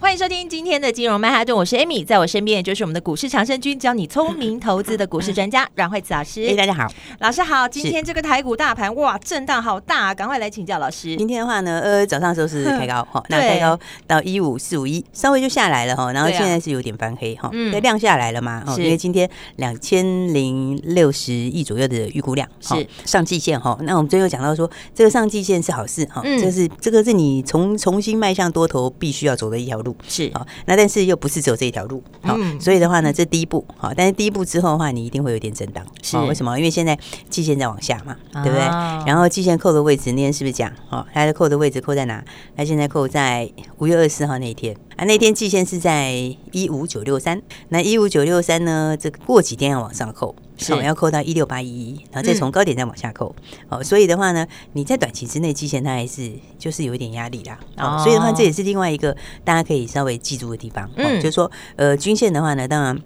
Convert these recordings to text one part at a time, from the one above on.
欢迎收听今天的金融曼哈顿，我是 Amy，在我身边就是我们的股市长生军，教你聪明投资的股市专家阮惠慈老师。哎，大家好，老师好。今天这个台股大盘哇，震荡好大啊，赶快来请教老师。今天的话呢，呃，早上的时候是开高 哈，那开高到一五四五一，稍微就下来了哈，然后现在是有点翻黑哈，对，量下来了嘛，因为今天两千零六十亿左右的预估量是上季线哈，那我们最后讲到说，这个上季线是好事哈，这是这个是你重重新迈向多头必须要走的一条路。是好，那但是又不是只有这一条路，好，所以的话呢，这第一步好，但是第一步之后的话，你一定会有点震荡，是为什么？因为现在季线在往下嘛，对不对？然后季线扣的位置那天是不是讲？哦，它的扣的位置扣在哪？它现在扣在五月二十四号那一天啊，那天季线是在一五九六三，那一五九六三呢，这个过几天要往上扣。是、哦，要扣到一六八一一，然后再从高点再往下扣。哦，所以的话呢，你在短期之内，季线它还是就是有一点压力啦。哦，所以的话，这也是另外一个大家可以稍微记住的地方。嗯，就是说，呃，均线的话呢，当然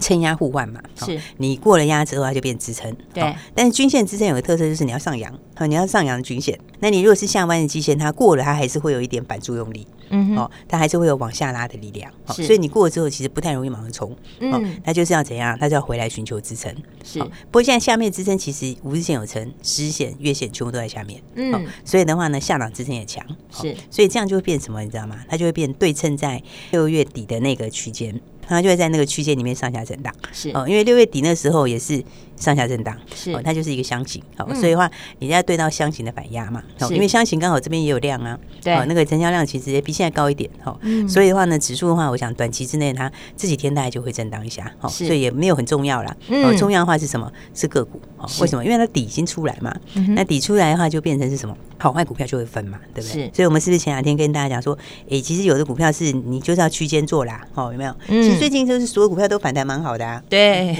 撑压互换嘛。是，你过了压之后，它就变支撑。对。但是均线支撑有个特色，就是你要上扬，好，你要上扬均线。那你如果是下弯的基线，它过了，它还是会有一点反作用力。嗯，哦，它还是会有往下拉的力量，是，所以你过了之后，其实不太容易马上冲，嗯，那就是要怎样？它就要回来寻求支撑，是。不过现在下面支撑其实五日线有撑，十日线、月线全部都在下面，嗯，所以的话呢，下档支撑也强，是。所以这样就会变什么？你知道吗？它就会变对称在六月底的那个区间，它就会在那个区间里面上下震荡，是。哦，因为六月底那时候也是。上下震荡是，它就是一个箱型，好，所以的话，你要对到箱型的反压嘛，因为箱型刚好这边也有量啊，对，那个成交量其实也比现在高一点，哈，所以的话呢，指数的话，我想短期之内它这几天大概就会震荡一下，好，所以也没有很重要啦，哦，重要的话是什么？是个股，为什么？因为它底已经出来嘛，那底出来的话就变成是什么？好坏股票就会分嘛，对不对？所以我们是不是前两天跟大家讲说，哎，其实有的股票是你就是要区间做啦，哦，有没有？其实最近就是所有股票都反弹蛮好的啊，对，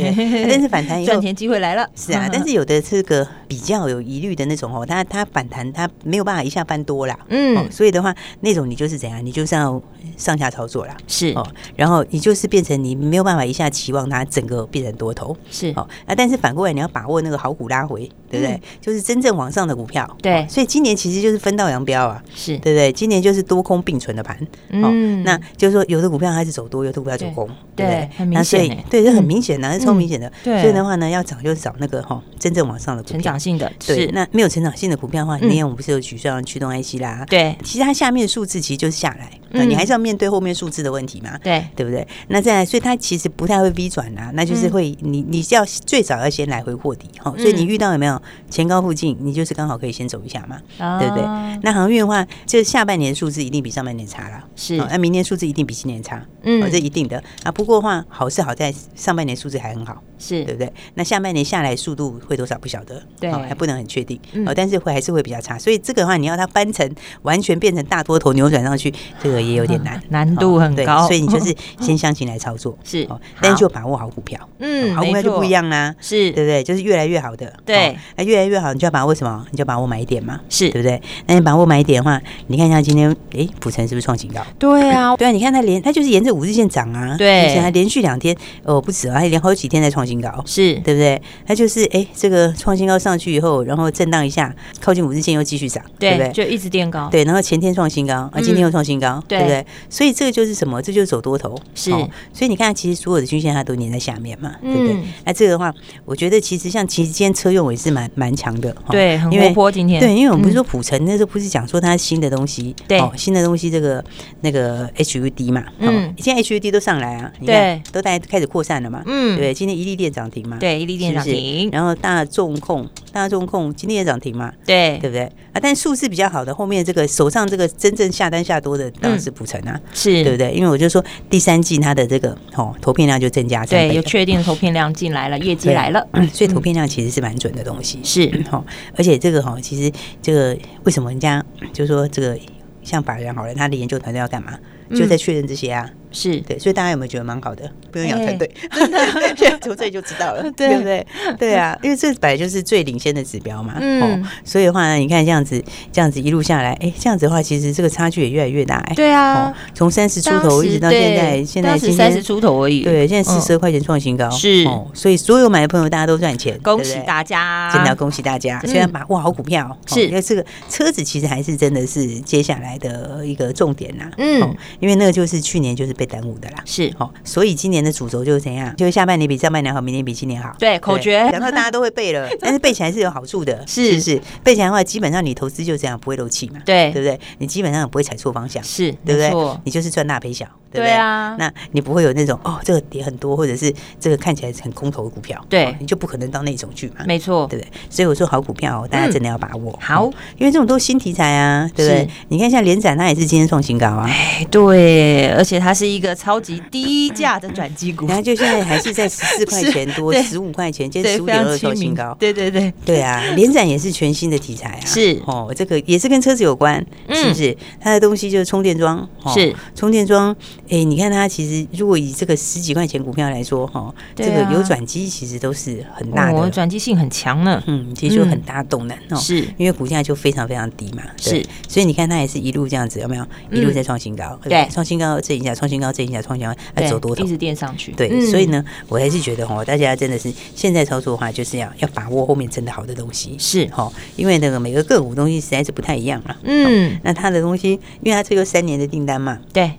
但是反弹以后赚钱机会。会来了，是啊，但是有的这个比较有疑虑的那种哦，它它反弹它没有办法一下翻多啦，嗯，所以的话那种你就是怎样，你就是要上下操作啦，是。哦，然后你就是变成你没有办法一下期望它整个变成多头，是。哦，啊，但是反过来你要把握那个好股拉回，对不对？就是真正往上的股票，对，所以今年其实就是分道扬镳啊，是。对不对？今年就是多空并存的盘，嗯，那就是说有的股票它是走多，有的股票走空，对，很明显，对，这很明显的，是超明显的，所以的话呢，要找。就是找那个哈真正往上的，成长性的，对。那没有成长性的股票的话，那天我们不是有举像驱动 IC 啦？对，其实它下面的数字其实就是下来，那你还是要面对后面数字的问题嘛？对，对不对？那再来，所以它其实不太会 V 转啊，那就是会你你要最早要先来回货底哈，所以你遇到有没有前高附近，你就是刚好可以先走一下嘛，对不对？那航运的话，就下半年数字一定比上半年差了，是。那明年数字一定比今年差，嗯，这一定的啊。不过话，好是好在上半年数字还很好，是对不对？那下半年下来速度会多少不晓得，对，还不能很确定，哦，但是会还是会比较差，所以这个的话你要它翻成完全变成大多头扭转上去，这个也有点难，难度很高，所以你就是 先相信来操作，是，但是就把握好股票，嗯，好股票就不一样啦，是。对不对？就是越来越好的，对，那越来越好，你就要把握什么？你就把握买点嘛，是。对不对？那你把握买点的话，你看一下今天，哎，普成是不是创新高？对啊，对啊，你看它连它就是沿着五日线涨啊，对，而且还连续两天，哦，不止啊，还连好几天在创新高，是。对不对？它就是哎，这个创新高上去以后，然后震荡一下，靠近五日线又继续涨，对不对？就一直垫高，对，然后前天创新高，啊，今天又创新高，对不对？所以这个就是什么？这就是走多头，是。所以你看，其实所有的均线它都粘在下面嘛，对不对？那这个的话，我觉得其实像其实今天车用也是蛮蛮强的，对，很活泼今天。对，因为我们不是说普成那时候不是讲说它新的东西，对，新的东西这个那个 HUD 嘛，嗯，现在 HUD 都上来啊，你看都大家开始扩散了嘛，嗯，对，今天一利电涨停嘛，对，一利电涨停，然后大众控，大众控今天也涨停嘛，对，对不对？啊，但数字比较好的后面这个手上这个真正下单下多的当然是普成啊，是对不对？因为我就说第三季它的这个哦投片量就增加，对，有确定的投片量进来了，业绩来了，所以投片量其实是蛮准的东西，是哈。而且这个哈，其实这个为什么人家就说这个像法人好了，他的研究团队要干嘛？就在确认这些啊。是对，所以大家有没有觉得蛮好的？不用养团队，欸、真的从这里就知道了，对不对？对啊，因为这本来就是最领先的指标嘛。嗯、哦，所以的话呢，你看这样子，这样子一路下来，哎，这样子的话，其实这个差距也越来越大。哎，对啊，从三十出头一直到现在，现在是三十出头而已。对，现在四十二块钱创新高，是哦。所以所有买的朋友，大家都赚钱，恭喜大家，真的要恭喜大家！虽然把握好股票，是因为这个车子其实还是真的是接下来的一个重点呐。嗯，因为那个就是去年就是被耽误的啦。是哦，所以今年的主轴就是怎样？就是下半年比上半年好，明年比今年好。对，口诀，然后大家都会背了，但是背起来是有好处的，是不是？背起来的话，基本上你投资就这样，不会漏气嘛。对，对不对？你基本上不会踩错方向，是对不对？你就是赚大赔小，对不对啊？那你不会有那种哦，这个跌很多，或者是这个看起来很空头的股票，对，你就不可能到那种去嘛。没错，对不对？所以我说好股票，大家真的要把握。好，因为这种都是新题材啊，对不对？你看像联展，它也是今天创新高啊。哎，对，而且它是一个超级低价的转机股，然后就现在还是在十四块钱多，十五块钱，今天十五点二创新高。对对对，对啊，连展也是全新的题材啊。是哦，这个也是跟车子有关，是不是？它的东西就是充电桩，是充电桩。哎，你看它其实如果以这个十几块钱股票来说，哈，这个有转机其实都是很大的，转机性很强呢。嗯，其实就很大动能哦，是因为股价就非常非常低嘛。是，所以你看它也是一路这样子，有没有一路在创新高？对，创新高这一下，创新高这一下，创新高，要，走多头，一直垫上去。对，所以呢，我还是觉得哈，大家真的是现在操作的话，就是要要把握后面真的好的东西。是哈，因为那个每个个股东西实在是不太一样了。嗯，那他的东西，因为他这个三年的订单嘛。对。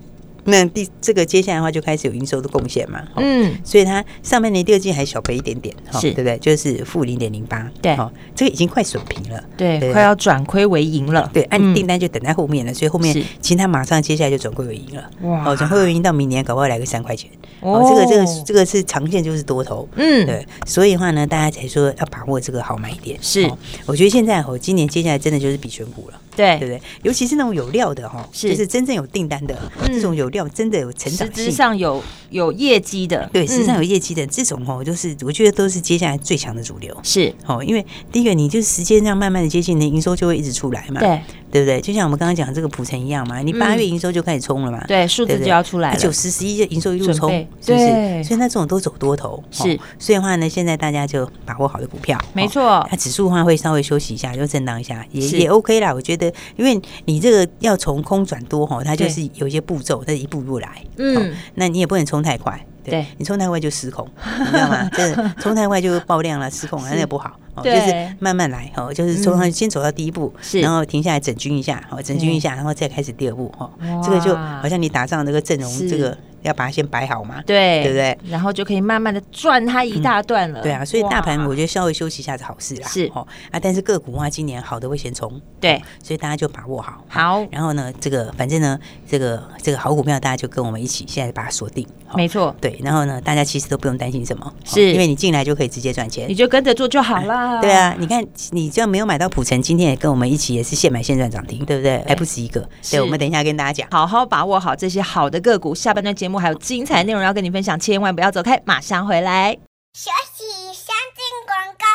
那第这个接下来的话就开始有营收的贡献嘛，嗯，所以它上半年第二季还小赔一点点，是，对不对？就是负零点零八，对，哈，这个已经快损平了，对，快要转亏为盈了，对，按订单就等在后面了，所以后面其实它马上接下来就转亏为盈了，哇，哦，转亏为盈到明年搞不好来个三块钱，哦，这个这个这个是长线就是多头，嗯，对，所以的话呢，大家才说要把握这个好买点，是，我觉得现在哦，今年接下来真的就是比选股了，对，对不对？尤其是那种有料的哈，是，就是真正有订单的这种有。料真的有成长性，实质上有有业绩的，对，实质上有业绩的这种哦，就是我觉得都是接下来最强的主流，是。哦，因为第一个你就是时间这样慢慢的接近，你营收就会一直出来嘛，对，对不对？就像我们刚刚讲这个普成一样嘛，你八月营收就开始冲了嘛，对，数字就要出来了，九十十一营收一路冲，是不是？所以那这种都走多头，是，所以的话呢，现在大家就把握好的股票，没错，那指数的话会稍微休息一下，就震荡一下，也也 OK 啦，我觉得，因为你这个要从空转多哈，它就是有一些步骤，它是一步一步来，嗯，那你也不能冲太快，对，你冲太快就失控，你知道吗？就是冲太快就爆量了，失控了，那也不好，就是慢慢来，哦，就是从先走到第一步，然后停下来整军一下，好，整军一下，然后再开始第二步，哈，这个就好像你打仗那个阵容，这个。要把它先摆好嘛，对，对不对？然后就可以慢慢的赚它一大段了。对啊，所以大盘我觉得稍微休息一下是好事啦。是哦啊，但是个股的话，今年好的会先冲。对，所以大家就把握好。好，然后呢，这个反正呢，这个这个好股票，大家就跟我们一起现在把它锁定。没错。对，然后呢，大家其实都不用担心什么，是因为你进来就可以直接赚钱，你就跟着做就好了。对啊，你看你只要没有买到普成，今天也跟我们一起也是现买现赚涨停，对不对？还不止一个。对，我们等一下跟大家讲，好好把握好这些好的个股。下半段节目还有精彩内容要跟你分享，千万不要走开，马上回来。休息，先进广告。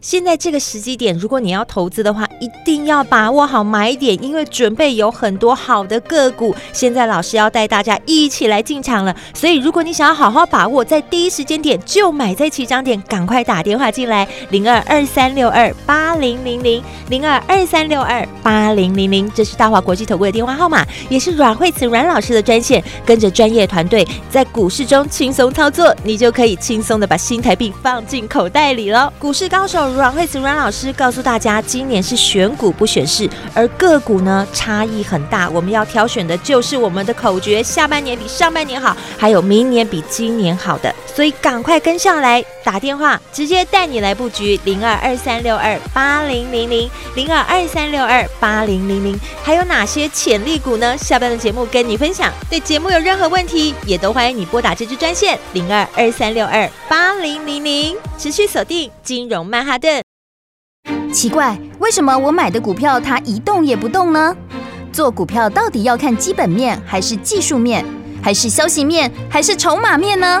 现在这个时机点，如果你要投资的话，一定要把握好买点，因为准备有很多好的个股。现在老师要带大家一起来进场了，所以如果你想要好好把握，在第一时间点就买在起涨点，赶快打电话进来，零二二三六二八零零零零二二三六二八零零零，这是大华国际投顾的电话号码，也是阮慧慈阮老师的专线。跟着专业团队在股市中轻松操作，你就可以轻松的把新台币放进口袋里了。股市高手。阮慧慈阮老师告诉大家，今年是选股不选市，而个股呢差异很大。我们要挑选的就是我们的口诀：下半年比上半年好，还有明年比今年好的。所以赶快跟上来，打电话直接带你来布局零二二三六二八零零零零二二三六二八零零零。还有哪些潜力股呢？下半的节目跟你分享。对节目有任何问题，也都欢迎你拨打这支专线零二二三六二八零零零，持续锁定金融曼哈顿。奇怪，为什么我买的股票它一动也不动呢？做股票到底要看基本面，还是技术面，还是消息面，还是筹码面呢？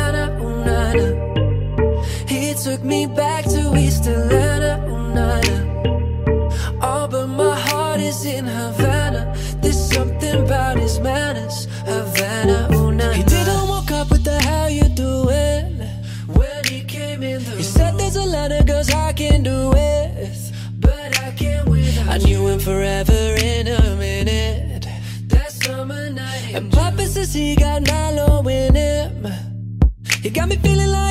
took me back to East Atlanta, oh, nana. All but my heart is in Havana. There's something about his manners, Havana, oh, nana. He didn't walk up with the how you doing when he came in. The he said there's a lot of girls I can do with, but I can't win. I knew him forever in a minute. That summer night, and Papa says he got Milo in him. He got me feeling like.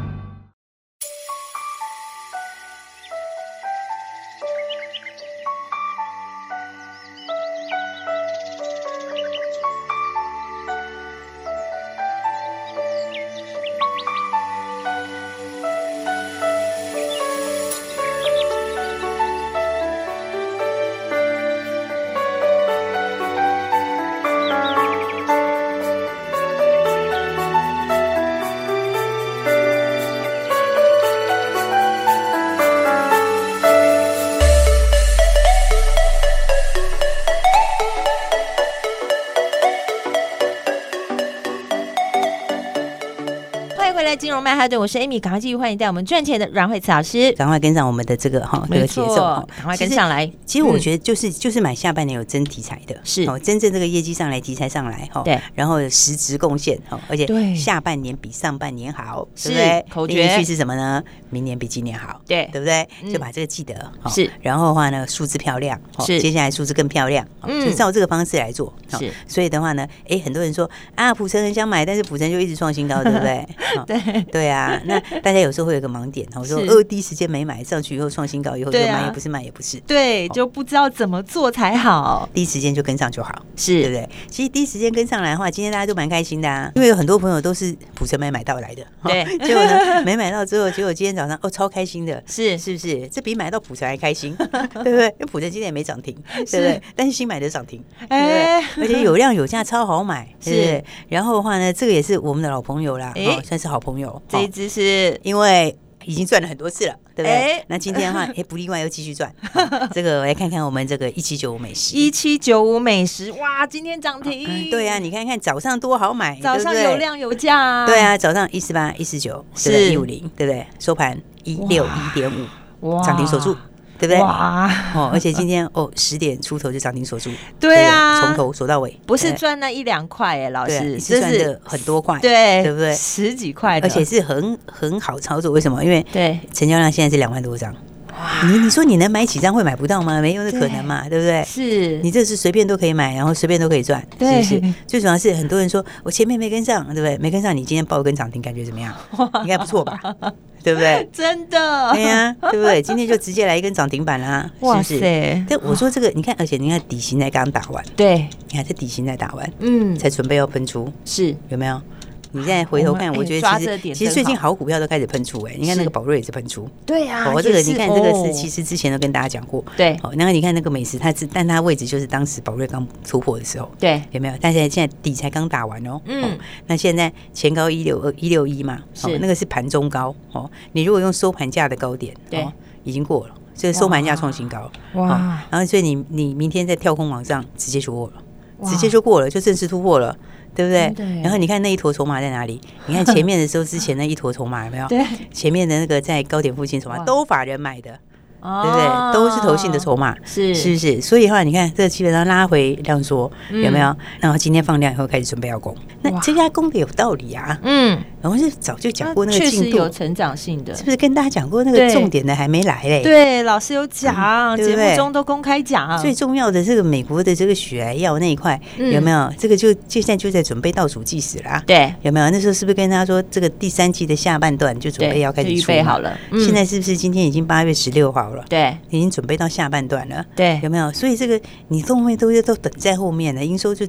对，我是 Amy，赶快继续欢迎带我们赚钱的阮慧慈老师，赶快跟上我们的这个哈这个节奏，赶快跟上来。其实我觉得就是就是买下半年有真题材的，是。哦，真正这个业绩上来，题材上来哈，对，然后实质贡献哈，而且对。下半年比上半年好，对不对？口诀。是什么呢？明年比今年好，对，对不对？就把这个记得是，然后的话呢，数字漂亮，是，接下来数字更漂亮，就照这个方式来做，是。所以的话呢，哎，很多人说啊，普城很想买，但是普城就一直创新高，对不对？对，对啊，那大家有时候会有个盲点，我说呃，第一时间没买上去以后创新高以后就买也不是卖也不是，对，就不知道怎么做才好。第一时间就跟上就好，是对不对？其实第一时间跟上来的话，今天大家都蛮开心的啊，因为有很多朋友都是普城没买到来的，对，结果呢没买到之后，结果今天早上哦超开心的，是是不是？这比买到普城还开心，对不对？因为普城今天也没涨停，对不对？但是新买的涨停，对不对？而且有量有价，超好买，是。然后的话呢，这个也是我们的老朋友啦，哦，算是好朋友。这一只是因为已经赚了很多次了，对不对？那今天的话，哎，不例外又继续赚。这个我来看看我们这个一七九五美食，一七九五美食，哇，今天涨停。对啊，你看看早上多好买，早上有量有价。对啊，早上一四八一四九，是一五零，对不对？收盘一六一点五，涨停锁住。对不对？哇！哦，而且今天哦，十点出头就涨停锁住。对啊，从头锁到尾，不是赚那一两块哎，老师是赚的很多块，对，对不对？十几块，而且是很很好操作。为什么？因为对成交量现在是两万多张。你你说你能买几张会买不到吗？没有的可能嘛，对不对？是你这是随便都可以买，然后随便都可以赚，是不是？最主要是很多人说我前面没跟上，对不对？没跟上，你今天报一根涨停，感觉怎么样？应该不错吧？对不对？真的，对呀，对不对？今天就直接来一根涨停板啦，哇塞！但我说这个，你看，而且你看底型才刚打完，对，你看这底型才打完，嗯，才准备要喷出，是有没有？你现在回头看，我觉得其实其实最近好股票都开始喷出哎，你看那个宝瑞也是喷出，对呀，我这个你看这个是其实之前都跟大家讲过，对，哦，然后你看那个美食，它是但它位置就是当时宝瑞刚突破的时候，对，有没有？但现在现在底才刚打完哦，嗯，那现在前高一六二一六一嘛，是。那个是盘中高。哦，你如果用收盘价的高点，对，已经过了，这收盘价创新高，哇，然后所以你你明天在跳空往上直接就过了，直接就过了，就正式突破了。对不对？然后你看那一坨筹码在哪里？你看前面的时候，之前那一坨筹码有没有？对，前面的那个在高点附近筹码都法人买的。对不对？都是投信的筹码，是是不是？所以的话，你看这基本上拉回量缩，有没有？然后今天放量以后开始准备要攻，那这家攻的有道理啊。嗯，然后是早就讲过那个进度有成长性的，是不是？跟大家讲过那个重点的还没来嘞？对，老师有讲，节目中都公开讲。最重要的这个美国的这个血癌药那一块有没有？这个就就现在就在准备倒数计时啦。对，有没有？那时候是不是跟他说这个第三季的下半段就准备要开始出好了？现在是不是今天已经八月十六号？对，已经准备到下半段了。对，有没有？所以这个你后面都都等在后面了，营收就。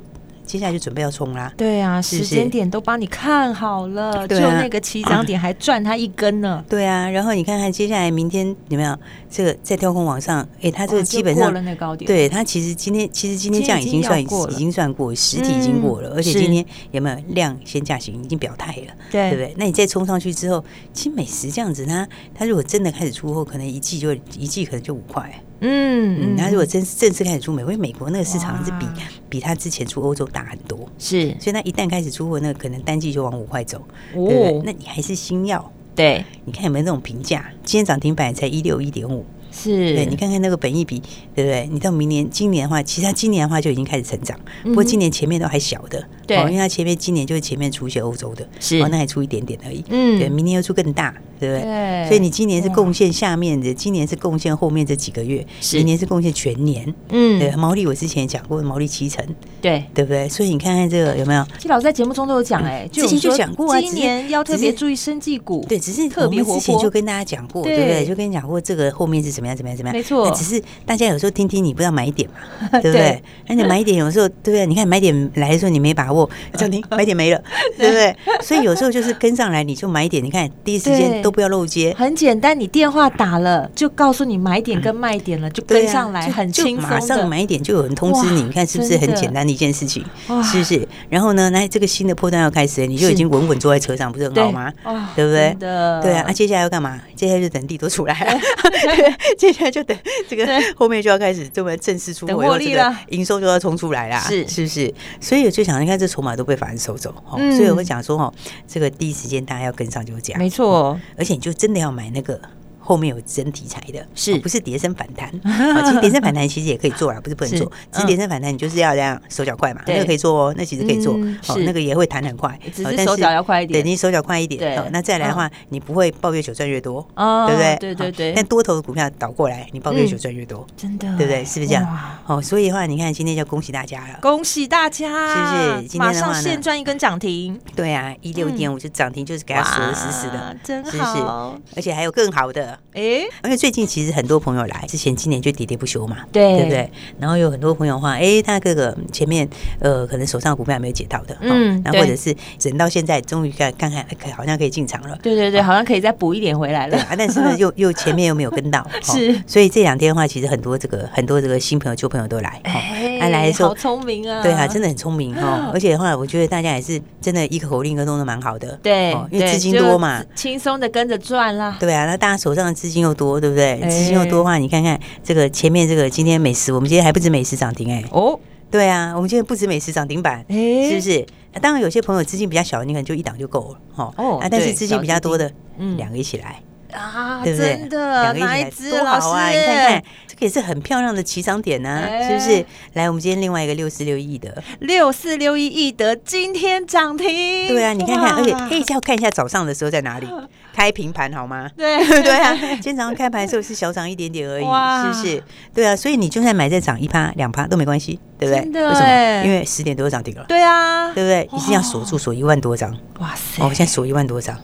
接下来就准备要冲啦！对啊，时间点都帮你看好了，就那个起涨点还赚它一根呢。对啊，然后你看看接下来明天有没有这个在跳空往上？哎，它这个基本上过了那高点。对，它其实今天其实今天这样已经算已经算过实体已经过了，而且今天有没有量先价行已经表态了？对，对不对？那你再冲上去之后，其实美食这样子，它它如果真的开始出货，可能一季就一季可能就五块。嗯，那如果真正式开始出美国，因为美国那个市场是比比它之前出欧洲大很多，是，所以它一旦开始出货，那可能单季就往五块走，对不对？那你还是新药，对，你看有没有那种评价？今天涨停板才一六一点五。是。对，你看看那个本益比，对不对？你到明年、今年的话，其实它今年的话就已经开始成长，不过今年前面都还小的，对，因为它前面今年就是前面出一些欧洲的，是，哦那还出一点点而已，嗯，对，明年又出更大，对不对？所以你今年是贡献下面的，今年是贡献后面这几个月，明年是贡献全年，嗯，对，毛利我之前讲过，毛利七成，对，对不对？所以你看看这个有没有？其实老师在节目中都有讲，哎，之前就讲过，今年要特别注意生技股，对，只是特别之前就跟大家讲过，对不对？就跟你讲过这个后面是？怎么样？怎么样？怎么样？没错，只是大家有时候听听，你不知道买点嘛，对不对？而且买点有时候，对不对？你看买点来的时候你没把握，涨停买点没了，对不对？所以有时候就是跟上来你就买点，你看第一时间都不要漏接，很简单，你电话打了就告诉你买点跟卖点了，就跟上来，很轻松，马上买点就有人通知你，你看是不是很简单的一件事情？是不是？然后呢，那这个新的波段要开始，你就已经稳稳坐在车上，不是很好吗？对不对？对啊，那接下来要干嘛？接下来就等地都出来了，接下来。就等这个后面就要开始这么正式出货，获利了，营收就要冲出来啦，是是不是？所以我就想，你看这筹码都被法人收走，嗯、所以我会讲说，哦，这个第一时间大家要跟上就是这样，没错。而且你就真的要买那个。后面有真题材的，是。不是跌升反弹？其实跌升反弹其实也可以做啦，不是不能做，其实跌升反弹你就是要这样手脚快嘛，那个可以做哦，那其实可以做，哦，那个也会弹很快，只是手脚要快一点，对，你手脚快一点，那再来的话，你不会抱越久赚越多，对不对？对对对。但多头的股票倒过来，你抱越久赚越多，真的，对不对？是不是这样？哦，所以的话，你看今天就恭喜大家了，恭喜大家，是不是？今天的话马上现赚一根涨停，对啊，一六点五就涨停，就是给它锁得死死的，真好，而且还有更好的，哎，因为最近其实很多朋友来，之前今年就喋喋不休嘛，对，对不对？然后有很多朋友话，哎，他这个前面呃，可能手上股票还没有解套的，嗯，然后或者是等到现在终于看看看，好像可以进场了，对对对，好像可以再补一点回来了，啊，但是呢，又又前面又没有跟到，是，所以这两天的话，其实很多这个很多这个新朋友旧朋友都来，哎，来说。好聪明啊，对啊，真的很聪明哈，而且的话，我觉得大家也是真的一个口令都弄得蛮好的，对，因为资金多嘛，轻松的跟着赚啦，对啊，那大家手上的资金又多，对不对？资金又多的话，你看看这个前面这个今天美食，我们今天还不止美食涨停哎，哦，对啊，我们今天不止美食涨停板，是不是？当然有些朋友资金比较小，你可能就一档就够了，哦，啊，但是资金比较多的，嗯，两个一起来。啊，对不对？两个一起来多好啊！你看看，这个也是很漂亮的起涨点呢，是不是？来，我们今天另外一个六四六一的六四六一亿的今天涨停。对啊，你看看，而且可以再看一下早上的时候在哪里 开平盘好吗？对 对啊，今天早上开盘的时候是小涨一点点而已，是不是？对啊，所以你就算买在涨一趴两趴都没关系，对不对？为什么？因为十点多涨停了。对啊，对不对？一定要锁住锁一万多张。哇塞！哦，现在锁一万多张。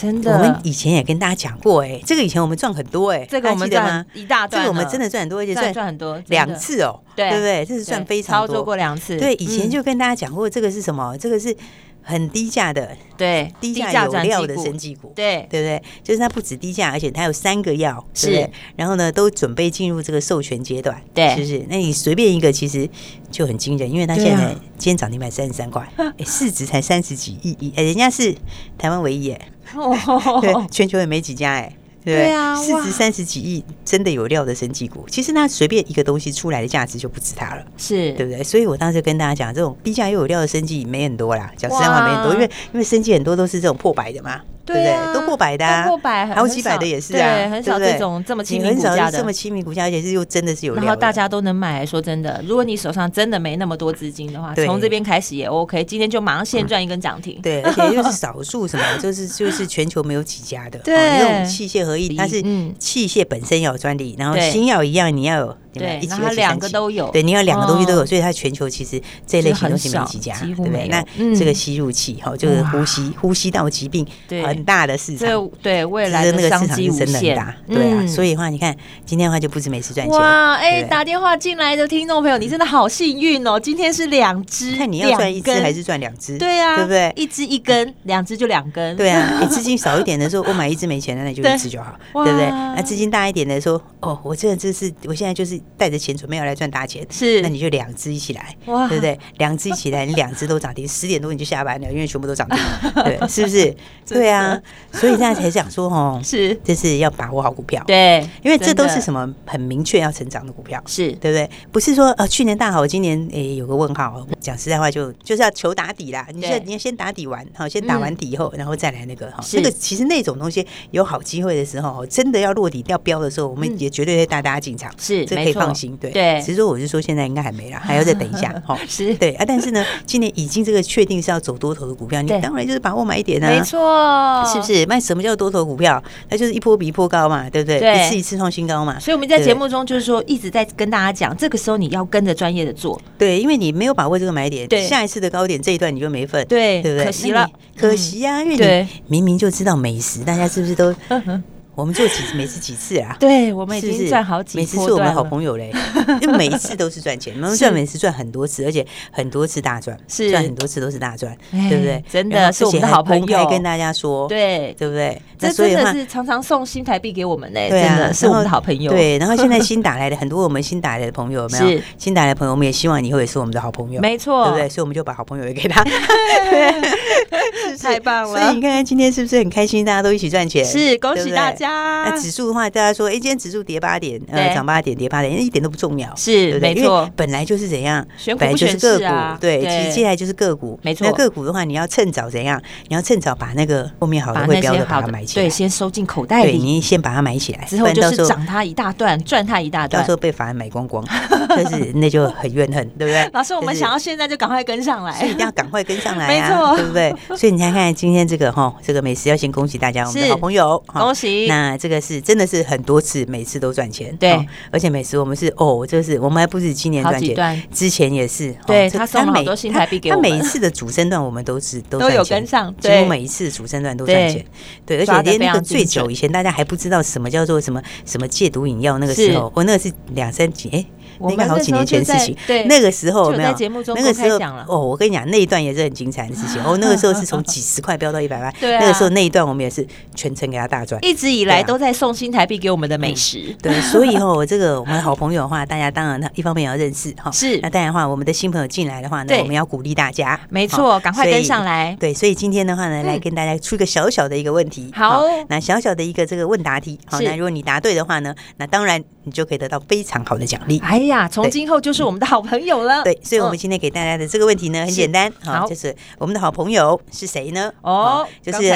真的，我们以前也跟大家讲过，哎，这个以前我们赚很多，哎，这个我们赚一大段，这个我们真的赚很多，而且赚赚很多，两次哦，对。不对？这是赚非常多，操作过两次。对，以前就跟大家讲过，这个是什么？这个是很低价的，对，低价有料的生技股，对，对不对？就是它不止低价，而且它有三个药，是，然后呢，都准备进入这个授权阶段，对，是不是？那你随便一个，其实就很惊人，因为它现在今天涨停板三十三块，哎，市值才三十几亿亿，哎，人家是台湾唯一，哎。哦，对，全球也没几家哎，对，对？啊，市值三十几亿，真的有料的生技股，其实那随便一个东西出来的价值就不止它了，是。对不对？所以我当时跟大家讲，这种低价又有料的生技没很多啦，讲实在话没很多，因为因为生技很多都是这种破百的嘛。对不对？都破百的，破百好几百的也是啊，对很少这种这么亲民股价的，这么亲民股价，而且是又真的是有料，然后大家都能买。说真的，如果你手上真的没那么多资金的话，从这边开始也 OK。今天就马上现赚一根涨停，对，而且又是少数什么，就是就是全球没有几家的，对，那种器械合一，它是器械本身要有专利，然后新药一样，你要有。对，然后两个都有，对，你要两个东西都有，所以它全球其实这类型东西没几家，对不对？那这个吸入器哈，就是呼吸呼吸道疾病很大的市场，对，未来的那个市场是真的很大，对啊。所以的话，你看今天的话就不止每次赚钱哇！哎，打电话进来的听众朋友，你真的好幸运哦！今天是两只，看你要赚一只还是赚两只？对啊，对不对？一只一根，两只就两根，对啊。你 资金少一点的时候，我买一只没钱的，那就一只就好，对不对？那资金大一点的说，哦，我这这是我现在就是带着钱准备。要来赚大钱，是，那你就两只一起来，哇对不对？两只一起来，你两只都涨停，十点多你就下班了，因为全部都涨停，对，是不是？对啊，所以现在才想说，哦，是，这是要把握好股票，对，因为这都是什么很明确要成长的股票，是对不对？不是说呃去年大好，今年诶有个问号。讲实在话，就就是要求打底啦。你现在你要先打底完，好，先打完底以后，然后再来那个哈，那个其实那种东西有好机会的时候，真的要落底要标的时候，我们也绝对会带大家进场，是，这可以放心，对。对，其实说我是说现在应该还没了，还要再等一下，好，是对啊。但是呢，今年已经这个确定是要走多头的股票，你当然就是把握买一点啊，没错，是不是？那什么叫多头股票？它就是一波比一波高嘛，对不对？一次一次创新高嘛。所以我们在节目中就是说一直在跟大家讲，这个时候你要跟着专业的做，对，因为你没有把握这个买点，对，下一次的高点这一段你就没份，对，对不对？可惜了，可惜啊，因为你明明就知道美食，大家是不是都？我们做几次，每次几次啊？对，我们已经赚好几次，每次是我们好朋友嘞，因为每一次都是赚钱，我们赚每次赚很多次，而且很多次大赚，是赚很多次都是大赚，对不对？真的是我们的好朋友，跟大家说，对，对不对？这真的是常常送新台币给我们嘞，真的是我们的好朋友。对，然后现在 新打来的很多我们新打来的朋友，有没有？新打来的朋友，我们也希望以后也是我们的好朋友，没错，对不对？所以我们就把好朋友也给他，对，太棒了。所以你看看今天是不是很开心？大家都一起赚钱，是恭喜大家。呀。那指数的话，大家说，哎，今天指数跌八点，呃，涨八点，跌八点，一点都不重要，是没错。本来就是怎样，本来就是个股，对，其实接下来就是个股，没错。那个股的话，你要趁早怎样？你要趁早把那个后面好的会标的把它买起来，对，先收进口袋里。对，你先把它买起来，之后就是涨它一大段，赚它一大段，到时候被法人买光光，就是那就很怨恨，对不对？老师，我们想要现在就赶快跟上来，所以一定要赶快跟上来，没错，对不对？所以你看看今天这个哈，这个美食要先恭喜大家，我们的好朋友，恭喜。那这个是真的是很多次，每次都赚钱，对。而且每次我们是哦，就是我们还不是今年赚钱，之前也是，对他送了好多新台币给我们，他每一次的主升段我们都是 都有跟上，几乎每一次主升段都赚钱，对。而且连那个最久以前大家还不知道什么叫做什么什么戒毒饮料，那个时候我那个是两三几哎。那个好几年前的事情，对，那个时候没有，那个时候哦，我跟你讲，那一段也是很精彩的事情。哦，那个时候是从几十块飙到一百万，对，那个时候那一段我们也是全程给他大赚，一直以来都在送新台币给我们的美食。对，所以哦，我这个我们的好朋友的话，大家当然一方面也要认识哈，是。那当然的话，我们的新朋友进来的话呢，我们要鼓励大家，没错，赶快跟上来。对，所以今天的话呢，来跟大家出一个小小的一个问题，好，那小小的一个这个问答题，好，那如果你答对的话呢，那当然你就可以得到非常好的奖励。哎呀，从今后就。是我们的好朋友了，对，所以我们今天给大家的这个问题呢，很简单，好，就是我们的好朋友是谁呢？哦，就是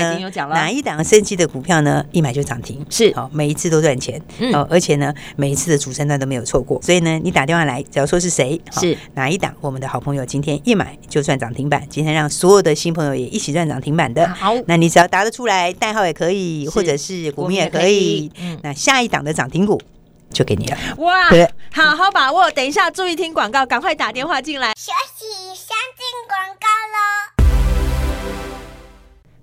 哪一档升级的股票呢？一买就涨停，是，好，每一次都赚钱，哦，而且呢，每一次的主升段都没有错过，所以呢，你打电话来，只要说是谁，是。哪一档，我们的好朋友今天一买就赚涨停板，今天让所有的新朋友也一起赚涨停板的，好，那你只要答得出来，代号也可以，或者是股民也可以，嗯，那下一档的涨停股。就给你了哇！对，好好把握。等一下，注意听广告，赶快打电话进来。休息，先进广告喽。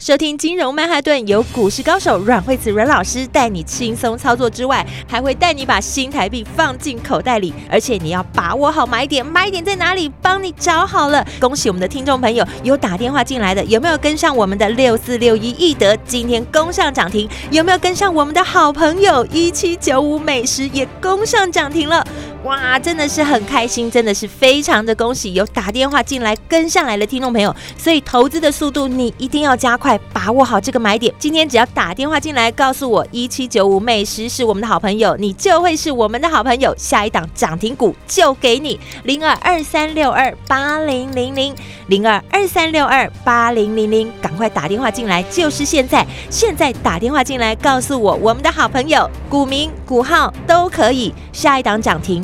收听金融曼哈顿，由股市高手阮慧慈阮老师带你轻松操作之外，还会带你把新台币放进口袋里，而且你要把握好买点，买点在哪里？帮你找好了。恭喜我们的听众朋友有打电话进来的，有没有跟上我们的六四六一易德今天攻上涨停？有没有跟上我们的好朋友一七九五美食也攻上涨停了？哇，真的是很开心，真的是非常的恭喜有打电话进来跟上来的听众朋友，所以投资的速度你一定要加快。把握好这个买点，今天只要打电话进来告诉我一七九五美食是我们的好朋友，你就会是我们的好朋友。下一档涨停股就给你零二二三六二八零零零零二二三六二八零零零，赶快打电话进来，就是现在！现在打电话进来告诉我，我们的好朋友股名股号都可以，下一档涨停